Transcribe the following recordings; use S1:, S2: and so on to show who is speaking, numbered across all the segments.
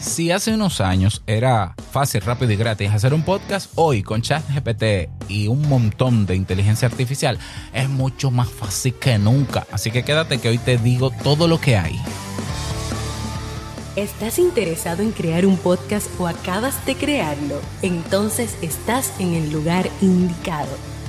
S1: Si hace unos años era fácil, rápido y gratis hacer un podcast, hoy con ChatGPT y un montón de inteligencia artificial es mucho más fácil que nunca. Así que quédate que hoy te digo todo lo que hay.
S2: ¿Estás interesado en crear un podcast o acabas de crearlo? Entonces estás en el lugar indicado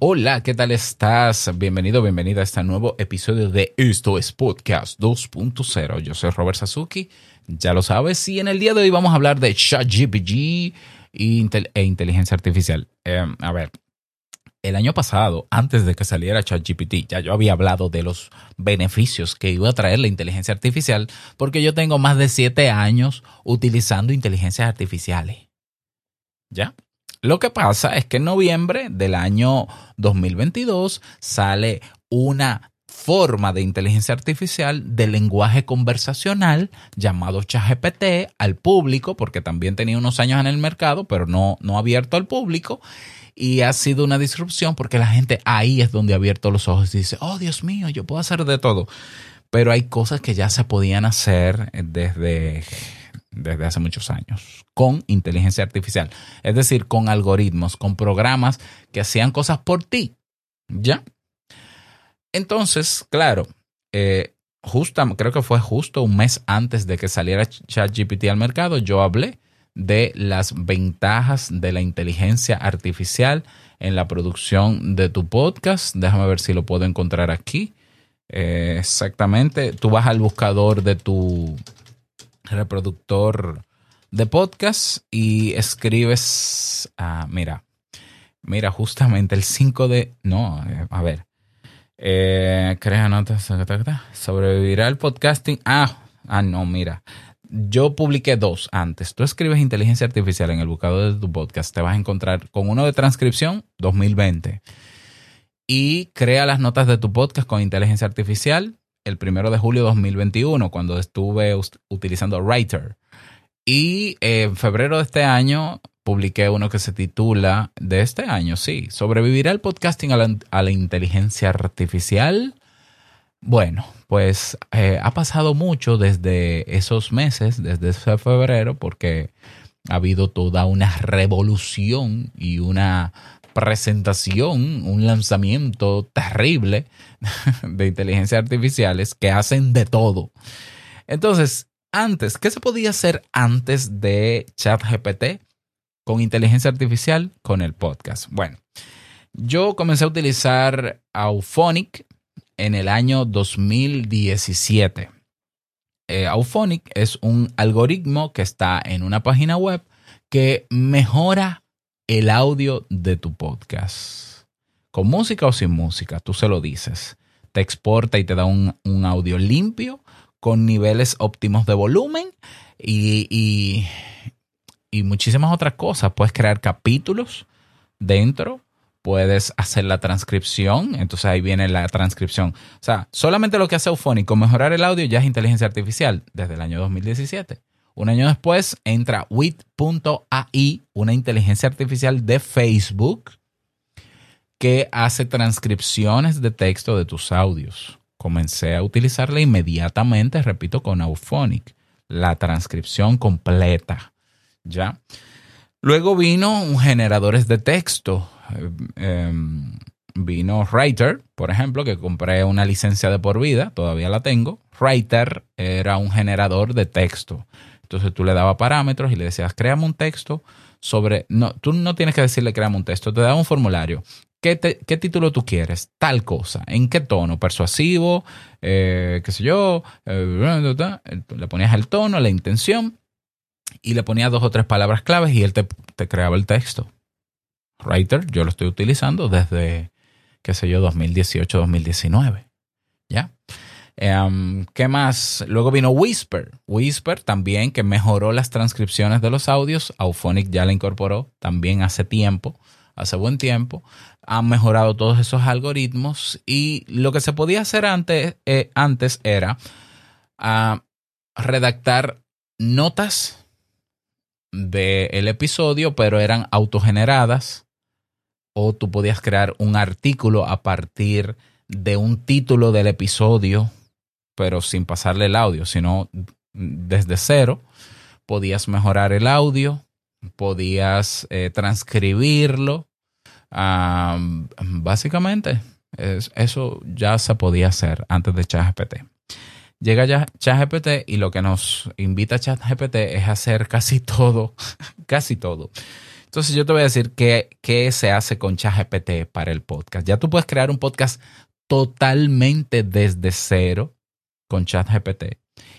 S1: Hola, ¿qué tal estás? Bienvenido, bienvenida a este nuevo episodio de Esto es Podcast 2.0. Yo soy Robert Sasuki, ya lo sabes, y en el día de hoy vamos a hablar de ChatGPT e inteligencia artificial. Em, a ver, el año pasado, antes de que saliera ChatGPT, ya yo había hablado de los beneficios que iba a traer la inteligencia artificial, porque yo tengo más de siete años utilizando inteligencias artificiales. ¿Ya? Lo que pasa es que en noviembre del año 2022 sale una forma de inteligencia artificial de lenguaje conversacional llamado ChatGPT al público, porque también tenía unos años en el mercado, pero no, no abierto al público. Y ha sido una disrupción porque la gente ahí es donde ha abierto los ojos y dice, oh Dios mío, yo puedo hacer de todo. Pero hay cosas que ya se podían hacer desde desde hace muchos años con inteligencia artificial, es decir, con algoritmos, con programas que hacían cosas por ti. ¿Ya? Entonces, claro, eh, creo que fue justo un mes antes de que saliera ChatGPT al mercado, yo hablé de las ventajas de la inteligencia artificial en la producción de tu podcast. Déjame ver si lo puedo encontrar aquí. Eh, exactamente, tú vas al buscador de tu reproductor de podcast y escribes, ah, mira, mira, justamente el 5 de, no, eh, a ver, eh, crea notas, sobrevivirá el podcasting. Ah, ah, no, mira, yo publiqué dos antes. Tú escribes inteligencia artificial en el buscador de tu podcast, te vas a encontrar con uno de transcripción 2020 y crea las notas de tu podcast con inteligencia artificial el primero de julio de 2021, cuando estuve utilizando Writer. Y en febrero de este año publiqué uno que se titula, de este año, sí, ¿sobrevivirá el podcasting a la, inteligencia artificial? Bueno, pues eh, ha pasado mucho desde esos meses, desde ese febrero, porque ha habido toda una revolución y una presentación, un lanzamiento terrible de inteligencia artificiales que hacen de todo. Entonces, antes, ¿qué se podía hacer antes de ChatGPT con inteligencia artificial con el podcast? Bueno, yo comencé a utilizar Auphonic en el año 2017. Eh, Auphonic es un algoritmo que está en una página web que mejora el audio de tu podcast. Con música o sin música, tú se lo dices. Te exporta y te da un, audio limpio con niveles óptimos de volumen y, y, muchísimas otras cosas. Puedes crear capítulos dentro, puedes hacer la transcripción, entonces ahí viene la transcripción. O sea, solamente lo que hace Eufónico, mejorar el audio, ya es inteligencia artificial desde el año 2017. Un año después entra WIT.ai, una inteligencia artificial de Facebook que hace transcripciones de texto de tus audios. Comencé a utilizarla inmediatamente, repito, con Auphonic, la transcripción completa. ¿Ya? Luego vino un generadores de texto. Eh, em, vino Writer, por ejemplo, que compré una licencia de por vida, todavía la tengo. Writer era un generador de texto. Entonces tú le dabas parámetros y le decías, créame un texto sobre, no, tú no tienes que decirle créame un texto, te da un formulario. ¿Qué, título tú quieres? Tal cosa. ¿En qué tono? ¿Persuasivo? Eh, ¿Qué sé yo? Eh, le ponías el tono, la intención y le ponías dos o tres palabras claves y él te, te creaba el texto. Writer, yo lo estoy utilizando desde, qué sé yo, 2018-2019. Em, ¿Qué más? Luego vino Whisper. Whisper también, que mejoró las transcripciones de los audios. Auphonic ya la incorporó también hace tiempo, hace buen tiempo. Han mejorado todos esos algoritmos y lo que se podía hacer antes, eh, antes era ah, redactar notas del episodio, pero eran autogeneradas o tú podías crear un artículo a partir de un título del episodio pero sin pasarle el audio, sino desde cero. Podías mejorar el audio, podías eh, transcribirlo. básicamente, eso ya se podía hacer antes de ChatGPT. Llega ya ChatGPT y lo que nos invita ChatGPT es hacer casi todo, casi todo. Entonces yo te voy a decir qué, qué se hace con ChatGPT para el podcast. Ya tú puedes crear un podcast totalmente desde cero con ChatGPT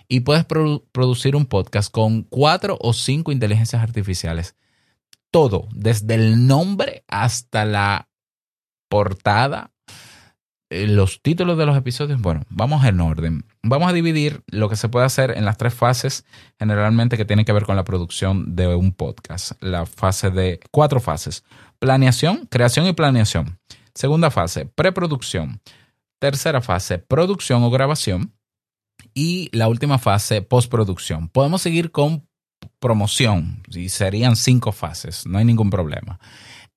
S1: y puedes producir un podcast con cuatro o cinco inteligencias artificiales. Todo, desde el nombre hasta la portada, eh, los títulos de los episodios. Bueno, vamos en orden. Vamos a dividir lo que se puede hacer en las tres fases, generalmente que tienen que ver con la producción de un podcast. La fase de cuatro fases. Planeación, creación y planeación. Segunda fase, preproducción. Tercera fase, producción o grabación y la última fase, postproducción. Podemos seguir con promoción y serían cinco fases, no hay ningún problema.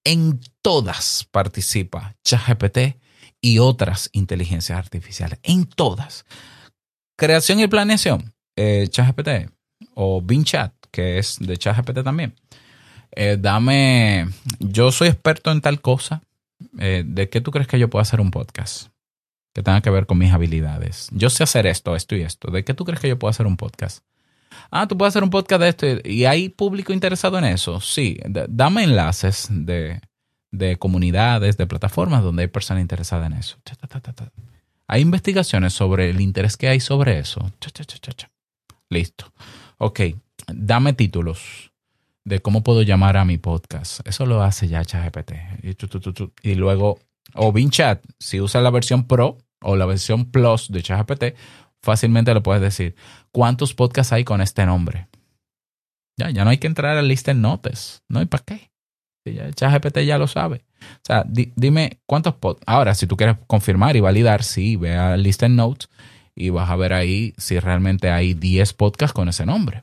S1: En todas participa ChatGPT y otras inteligencias artificiales, en todas. Creación y planeación, eh, ChatGPT o Bing Chat, que es de ChatGPT también. Eh, dame, yo soy experto en tal cosa. Eh, ¿De qué tú crees que yo puedo hacer un podcast? Que tenga que ver con mis habilidades. Yo sé hacer esto, esto y esto. ¿De qué tú crees que yo puedo hacer un podcast? Ah, tú puedes hacer un podcast de esto y hay público interesado en eso. Sí, dame enlaces de, de, comunidades, de plataformas donde hay personas interesadas en eso. Hay investigaciones sobre el interés que hay sobre eso. Listo. Ok, dame títulos de cómo puedo llamar a mi podcast. Eso lo hace ya ChatGPT. Y, y luego o Chat, si usas la versión Pro o la versión Plus de ChatGPT, fácilmente le puedes decir cuántos podcasts hay con este nombre. Ya, ya no hay que entrar a lista en notes. No hay para qué. ChatGPT ya lo sabe. O sea, dime cuántos podcasts. Ahora, si tú quieres confirmar y validar, sí, ve a lista en notes y vas a ver ahí si realmente hay 10 podcasts con ese nombre.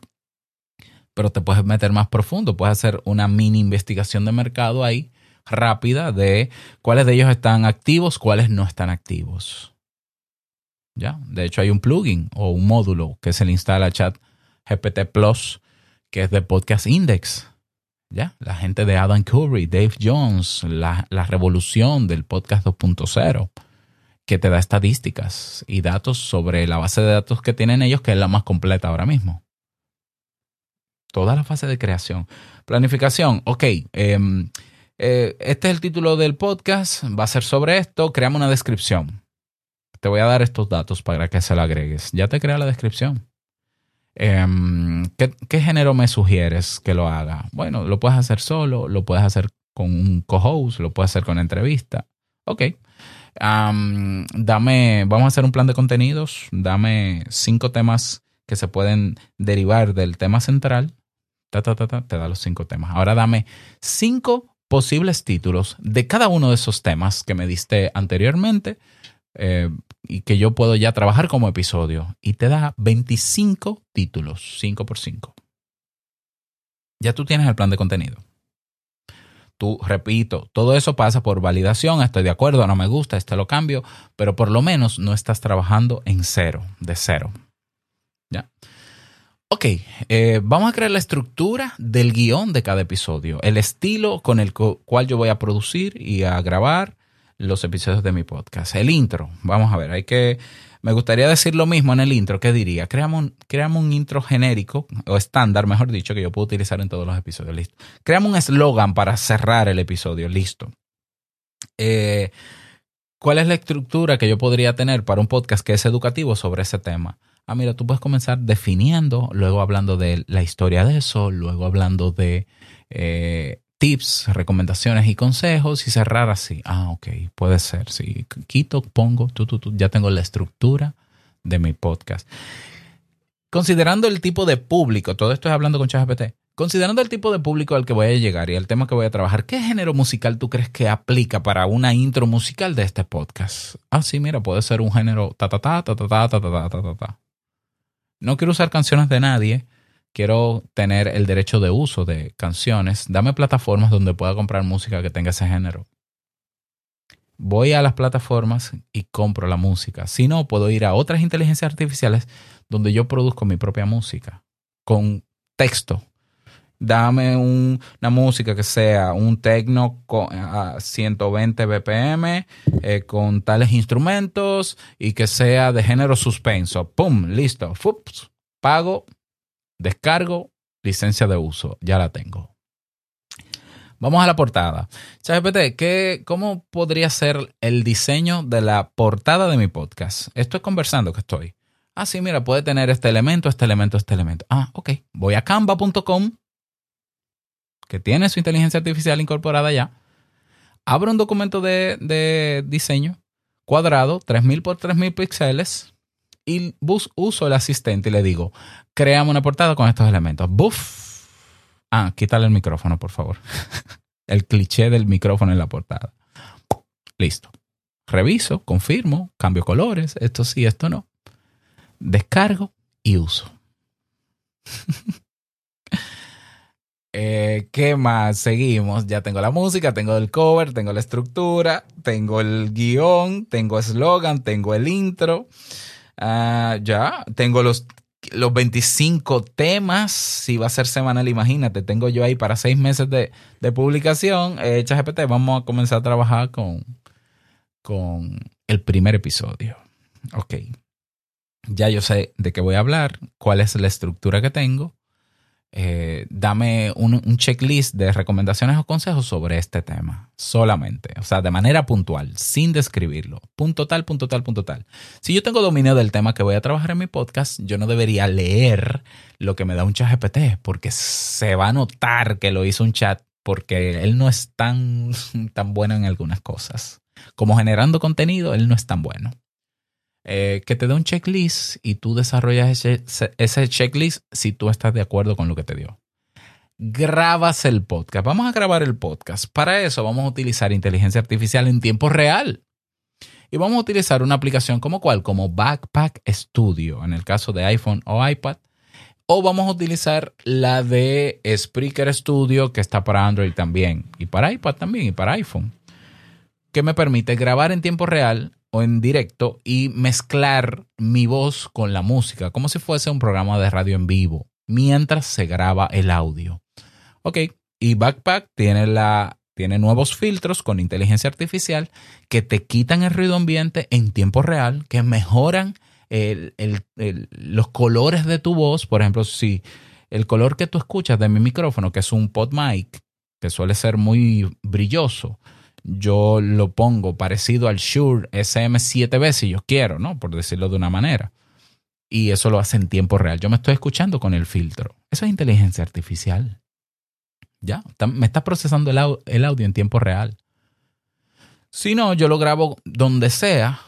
S1: Pero te puedes meter más profundo, puedes hacer una mini investigación de mercado ahí rápida de cuáles de ellos están activos, cuáles no están activos. ¿Ya? De hecho, hay un plugin o un módulo que se le instala a Chat GPT Plus, que es de Podcast Index. ¿Ya? La gente de Adam Curry, Dave Jones, la, la revolución del podcast 2.0, que te da estadísticas y datos sobre la base de datos que tienen ellos, que es la más completa ahora mismo. Toda la fase de creación. Planificación, ok. Eh, eh, este es el título del podcast, va a ser sobre esto, creamos una descripción. Te voy a dar estos datos para que se lo agregues. Ya te crea la descripción. Em, ¿qué, género me sugieres que lo haga? Bueno, lo puedes hacer solo, lo puedes hacer con un co-host, lo puedes hacer con entrevista. Ok. dame, vamos a hacer un plan de contenidos. Dame cinco temas que se pueden derivar del tema central. te da los cinco temas. Ahora dame cinco posibles títulos de cada uno de esos temas que me diste anteriormente eh, y que yo puedo ya trabajar como episodio. Y te da 25 títulos, 5 por 5. Ya tú tienes el plan de contenido. Tú, repito, todo eso pasa por validación, estoy de acuerdo, no me gusta, este lo cambio, pero por lo menos no estás trabajando en cero, de cero. Ok, eh, vamos a crear la estructura del guion de cada episodio, el estilo con el cual yo voy a producir y a grabar los episodios de mi podcast. El intro, vamos a ver, hay que... Me gustaría decir lo mismo en el intro, ¿qué diría? Creamos un, un intro genérico, o estándar, mejor dicho, que yo puedo utilizar en todos los episodios, listo. Creamos un eslogan para cerrar el episodio, listo. Eh, ¿Cuál es la estructura que yo podría tener para un podcast que es educativo sobre ese tema? Ah, mira, tú puedes comenzar definiendo, luego hablando de la historia de eso, luego hablando de eh, tips, recomendaciones y consejos y cerrar así. Ah, ok, puede ser. Si quito, pongo, tú, tú, tú, ya tengo la estructura de mi podcast. Considerando el tipo de público, todo esto es hablando con ChatGPT, considerando el tipo de público al que voy a llegar y el tema que voy a trabajar, ¿qué género musical tú crees que aplica para una intro musical de este podcast? Ah, sí, mira, puede ser un género ta ta ta ta ta ta ta ta ta ta ta. No quiero usar canciones de nadie, quiero tener el derecho de uso de canciones. Dame plataformas donde pueda comprar música que tenga ese género. Voy a las plataformas y compro la música. Si no, puedo ir a otras inteligencias artificiales donde yo produzco mi propia música con texto. Dame una música que sea un techno a 120 BPM eh, con tales instrumentos y que sea de género suspenso. ¡Pum! Listo. Fups, pago, descargo, licencia de uso. Ya la tengo. Vamos a la portada. ChatGPT, ¿qué, ¿cómo podría ser el diseño de la portada de mi podcast? Estoy conversando que estoy. Ah, sí, mira, puede tener este elemento, este elemento, este elemento. Ah, ok. Voy a canva.com, que tiene su inteligencia artificial incorporada ya. Abro un documento de, de diseño cuadrado, 3000 por 3000 píxeles, y bus, uso el asistente y le digo, créame una portada con estos elementos. Buff. Ah, quítale el micrófono, por favor. el cliché del micrófono en la portada. Listo. Reviso, confirmo, cambio colores, esto sí, esto no descargo y uso. Eh, ¿Qué más? Seguimos. Ya tengo la música, tengo el cover, tengo la estructura, tengo el guion, tengo eslogan, tengo el intro. Ah, ya, tengo los, los 25 temas. Si va a ser semanal, imagínate, tengo yo ahí para seis meses de, de publicación. Eh, GPT, vamos a comenzar a trabajar con, con el primer episodio. Ok ya yo sé de qué voy a hablar, cuál es la estructura que tengo. Eh, dame un, checklist de recomendaciones o consejos sobre este tema, solamente, o sea, de manera puntual, sin describirlo. Punto tal, punto tal, punto tal. Si yo tengo dominio del tema que voy a trabajar en mi podcast, yo no debería leer lo que me da un chat GPT, porque se va a notar que lo hizo un chat, porque él no es tan, tan bueno en algunas cosas. Como generando contenido, él no es tan bueno. Eh, que te dé un checklist y tú desarrollas ese, checklist si tú estás de acuerdo con lo que te dio. Grabas el podcast. Vamos a grabar el podcast. Para eso vamos a utilizar inteligencia artificial en tiempo real. Y vamos a utilizar una aplicación como cuál, como Backpack Studio, en el caso de iPhone o iPad. O vamos a utilizar la de Spreaker Studio, que está para Android también, y para iPad también, y para iPhone, que me permite grabar en tiempo real o en directo y mezclar mi voz con la música, como si fuese un programa de radio en vivo, mientras se graba el audio. Ok, y Backpack tiene, la, tiene nuevos filtros con inteligencia artificial que te quitan el ruido ambiente en tiempo real, que mejoran los colores de tu voz. Por ejemplo, si el color que tú escuchas de mi micrófono, que es un pod mic, que suele ser muy brilloso, yo lo pongo parecido al Shure SM7B si yo quiero, ¿no? Por decirlo de una manera. Y eso lo hace en tiempo real. Yo me estoy escuchando con el filtro. Eso es inteligencia artificial. Ya, me está procesando el, audio en tiempo real. Si no, yo lo grabo donde sea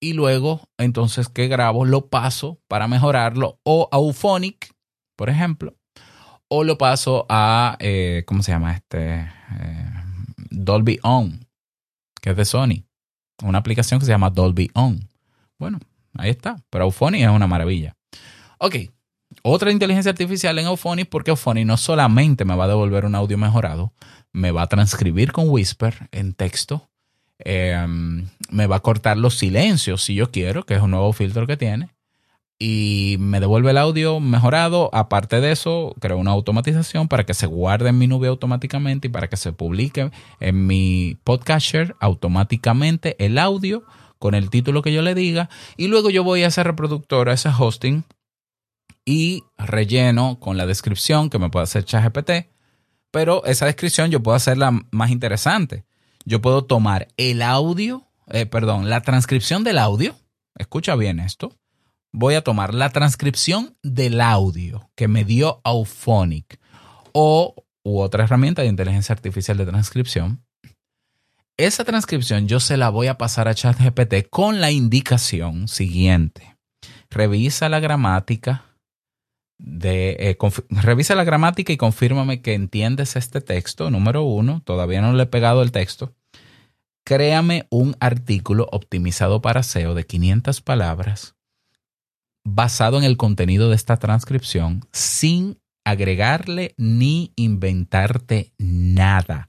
S1: y luego, entonces, ¿qué grabo? Lo paso para mejorarlo o a Uphonic, por ejemplo, o lo paso a, eh, ¿cómo se llama este? Eh, Dolby On, que es de Sony. Una aplicación que se llama Dolby On. Bueno, ahí está. Pero Auphonic es una maravilla. Ok, otra inteligencia artificial en Auphonic porque Auphonic no solamente me va a devolver un audio mejorado, me va a transcribir con Whisper en texto, em, me va a cortar los silencios si yo quiero, que es un nuevo filtro que tiene, y me devuelve el audio mejorado. Aparte de eso, creo una automatización para que se guarde en mi nube automáticamente y para que se publique en mi podcaster automáticamente el audio con el título que yo le diga. Y luego yo voy a ese reproductor, a ese hosting y relleno con la descripción que me puede hacer ChatGPT. Pero esa descripción yo puedo hacerla más interesante. Yo puedo tomar el audio, eh, perdón, la transcripción del audio. Escucha bien esto voy a tomar la transcripción del audio que me dio Auphonic o u otra herramienta de inteligencia artificial de transcripción. Esa transcripción yo se la voy a pasar a ChatGPT con la indicación siguiente. revisa la gramática. Eh, revisa la gramática y confírmame que entiendes este texto. Número uno, todavía no le he pegado el texto. Créame un artículo optimizado para SEO de 500 palabras basado en el contenido de esta transcripción sin agregarle ni inventarte nada.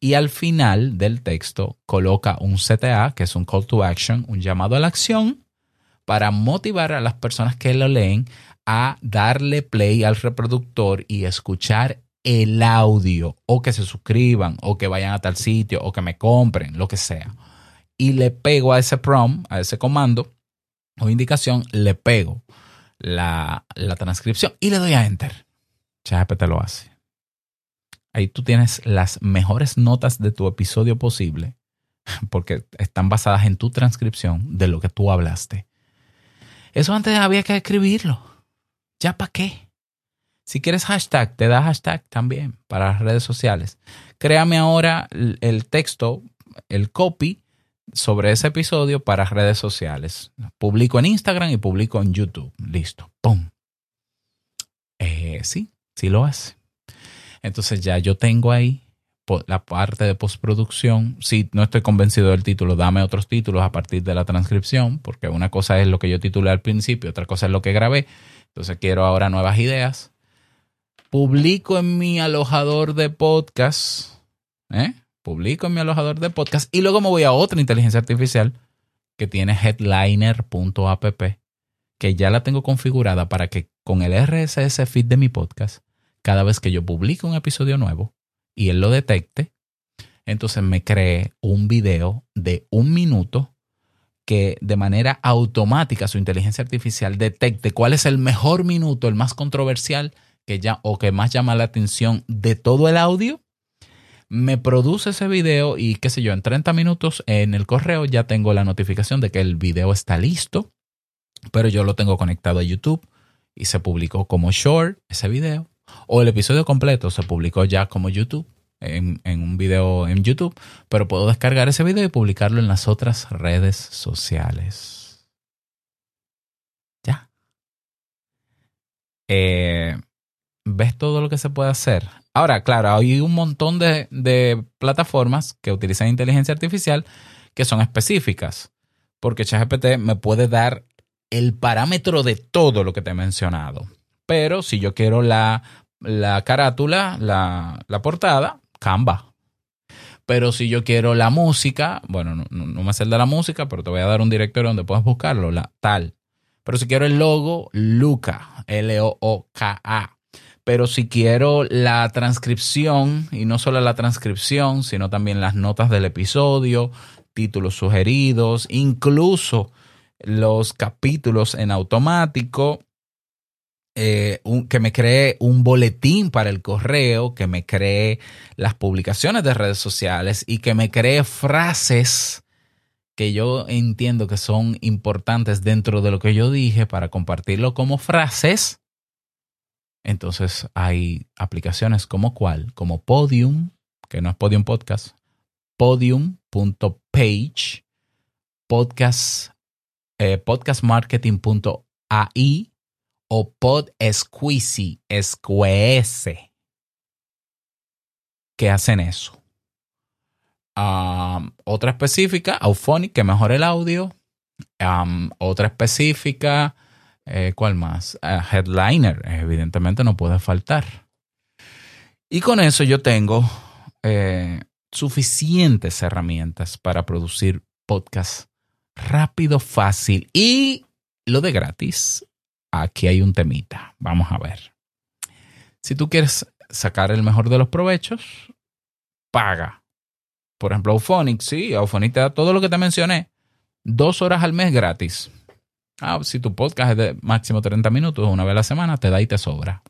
S1: Y al final del texto coloca un CTA, que es un call to action, un llamado a la acción, para motivar a las personas que lo leen a darle play al reproductor y escuchar el audio o que se suscriban o que vayan a tal sitio o que me compren, lo que sea. Y le pego a ese prompt, a ese comando o indicación, le pego la, la transcripción y le doy a enter. ChatGPT lo hace. Ahí tú tienes las mejores notas de tu episodio posible porque están basadas en tu transcripción de lo que tú hablaste. Eso antes había que escribirlo. ¿Ya para qué? Si quieres hashtag, te da hashtag también para las redes sociales. Créame ahora el texto, el copy sobre ese episodio para redes sociales. Publico en Instagram y publico en YouTube. Listo. ¡Pum! Eh, sí, sí lo hace. Entonces ya yo tengo ahí la parte de postproducción. Si no estoy convencido del título, dame otros títulos a partir de la transcripción, porque una cosa es lo que yo titulé al principio, otra cosa es lo que grabé. Entonces quiero ahora nuevas ideas. Publico en mi alojador de podcast. ¿eh? Publico en mi alojador de podcast y luego me voy a otra inteligencia artificial que tiene headliner.app, que ya la tengo configurada para que con el RSS feed de mi podcast, cada vez que yo publique un episodio nuevo y él lo detecte, entonces me cree un video de un minuto que de manera automática su inteligencia artificial detecte cuál es el mejor minuto, el más controversial que ya, o que más llama la atención de todo el audio, me produce ese video y qué sé yo, en 30 minutos en el correo ya tengo la notificación de que el video está listo, pero yo lo tengo conectado a YouTube y se publicó como short ese video, o el episodio completo se publicó ya como YouTube. En, un video en YouTube, pero puedo descargar ese video y publicarlo en las otras redes sociales. Ya. Eh, ¿Ves todo lo que se puede hacer? Ahora, claro, hay un montón de, plataformas que utilizan inteligencia artificial que son específicas, porque ChatGPT me puede dar el parámetro de todo lo que te he mencionado. Pero si yo quiero la, carátula, la, portada, Canva. Pero si yo quiero la música, bueno, no, no, me sé el de la música, pero te voy a dar un directorio donde puedes buscarlo, la tal. Pero si quiero el logo, Luca, L-O-O-K-A. Pero si quiero la transcripción, y no solo la transcripción, sino también las notas del episodio, títulos sugeridos, incluso los capítulos en automático, eh, que me cree un boletín para el correo, que me cree las publicaciones de redes sociales y que me cree frases que yo entiendo que son importantes dentro de lo que yo dije para compartirlo como frases entonces hay aplicaciones como cuál, como Podium, que no es Podium Podcast, podium.page, podcast, eh, podcastmarketing.ai o PodSqueezy, Squeeze, que hacen eso. otra específica, Auphonic, que mejora el audio. otra específica, eh, ¿Cuál más? Eh, headliner, evidentemente no puede faltar. Y con eso yo tengo eh, suficientes herramientas para producir podcast rápido, fácil y lo de gratis. Aquí hay un temita. Vamos a ver. Si tú quieres sacar el mejor de los provechos, paga. Por ejemplo, Auphonic, sí, Auphonic te da todo lo que te mencioné. Dos horas al mes gratis. Ah, si tu podcast es de máximo 30 minutos, una vez a la semana, te da y te sobra.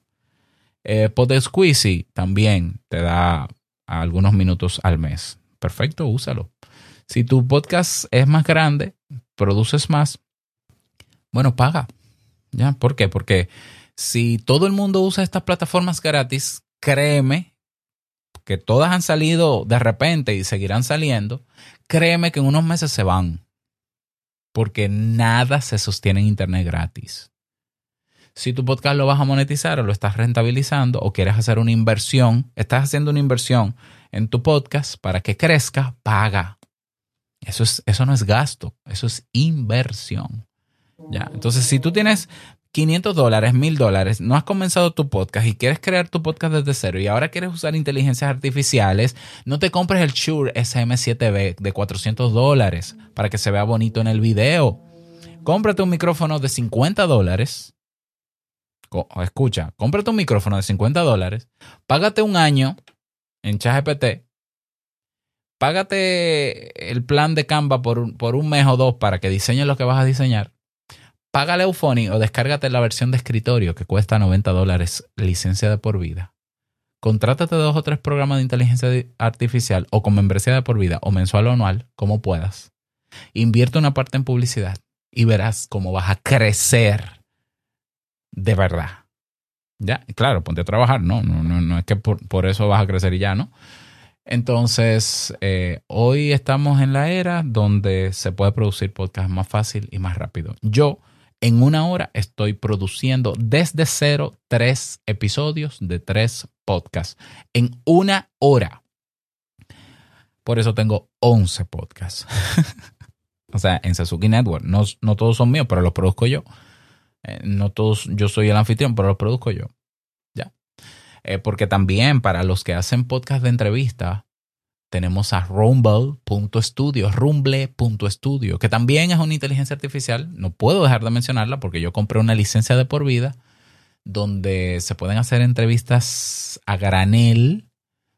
S1: Eh, Squeezy también te da algunos minutos al mes. Perfecto, úsalo. Si tu podcast es más grande, produces más, bueno, paga. ¿Ya? ¿Por qué? Porque si todo el mundo usa estas plataformas gratis, créeme que todas han salido de repente y seguirán saliendo, créeme que en unos meses se van porque nada se sostiene en Internet gratis. Si tu podcast lo vas a monetizar o lo estás rentabilizando o quieres hacer una inversión, estás haciendo una inversión en tu podcast para que crezca, paga. Eso, es, eso no es gasto, eso es inversión. ¿Ya? Entonces, si tú tienes 500 dólares, 1000 dólares, no has comenzado tu podcast y quieres crear tu podcast desde cero y ahora quieres usar inteligencias artificiales, no te compres el Shure SM7B de 400 dólares para que se vea bonito en el video. Cómprate un micrófono de 50 dólares. Escucha, cómprate un micrófono de 50 dólares, págate un año en ChatGPT, págate el plan de Canva por, por un mes o dos para que diseñes lo que vas a diseñar Págale Euphony o descárgate la versión de escritorio que cuesta 90 dólares, licencia de por vida. Contrátate dos o tres programas de inteligencia artificial o con membresía de por vida o mensual o anual, como puedas. Invierte una parte en publicidad y verás cómo vas a crecer de verdad. Ya, claro, ponte a trabajar, no, no, no, no es que por, eso vas a crecer y ya, ¿no? Entonces, eh, hoy estamos en la era donde se puede producir podcast más fácil y más rápido. Yo en una hora estoy produciendo desde cero tres episodios de tres podcasts. En una hora. Por eso tengo 11 podcasts. o sea, en Sasuke Network. No, no, todos son míos, pero los produzco yo. Eh, no todos, yo soy el anfitrión, pero los produzco yo. Ya. Eh, porque también para los que hacen podcast de entrevista, tenemos a rumble.studio, rumble.studio, que también es una inteligencia artificial. No puedo dejar de mencionarla porque yo compré una licencia de por vida donde se pueden hacer entrevistas a granel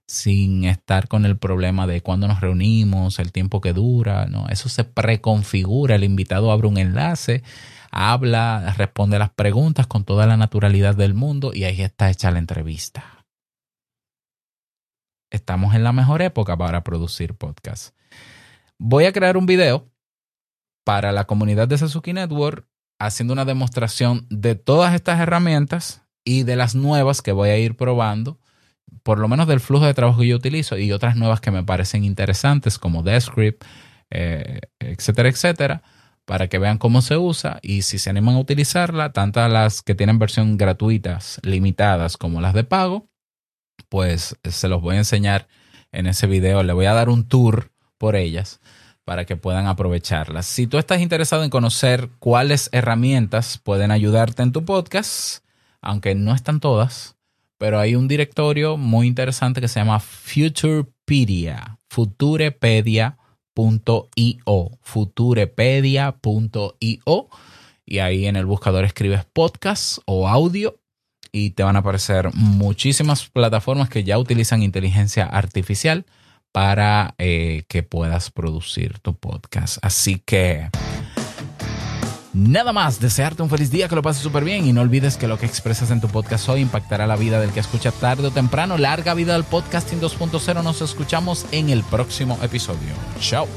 S1: sin estar con el problema de cuándo nos reunimos, el tiempo que dura, no, eso se preconfigura, el invitado abre un enlace, habla, responde las preguntas con toda la naturalidad del mundo y ahí está hecha la entrevista estamos en la mejor época para producir podcasts. Voy a crear un video para la comunidad de Sasuke Network haciendo una demostración de todas estas herramientas y de las nuevas que voy a ir probando, por lo menos del flujo de trabajo que yo utilizo y otras nuevas que me parecen interesantes como Descript, eh, etcétera, etcétera, para que vean cómo se usa y si se animan a utilizarla, tanto las que tienen versión gratuitas limitadas como las de pago, pues se los voy a enseñar en ese video. Le voy a dar un tour por ellas para que puedan aprovecharlas. Si tú estás interesado en conocer cuáles herramientas pueden ayudarte en tu podcast, aunque no están todas, pero hay un directorio muy interesante que se llama Futurepedia, futurepedia.io, futurepedia.io y ahí en el buscador escribes podcast o audio y te van a aparecer muchísimas plataformas que ya utilizan inteligencia artificial para eh, que puedas producir tu podcast. Así que... Nada más, desearte un feliz día, que lo pases súper bien y no olvides que lo que expresas en tu podcast hoy impactará la vida del que escucha tarde o temprano. Larga vida al podcasting 2.0, nos escuchamos en el próximo episodio. Chao.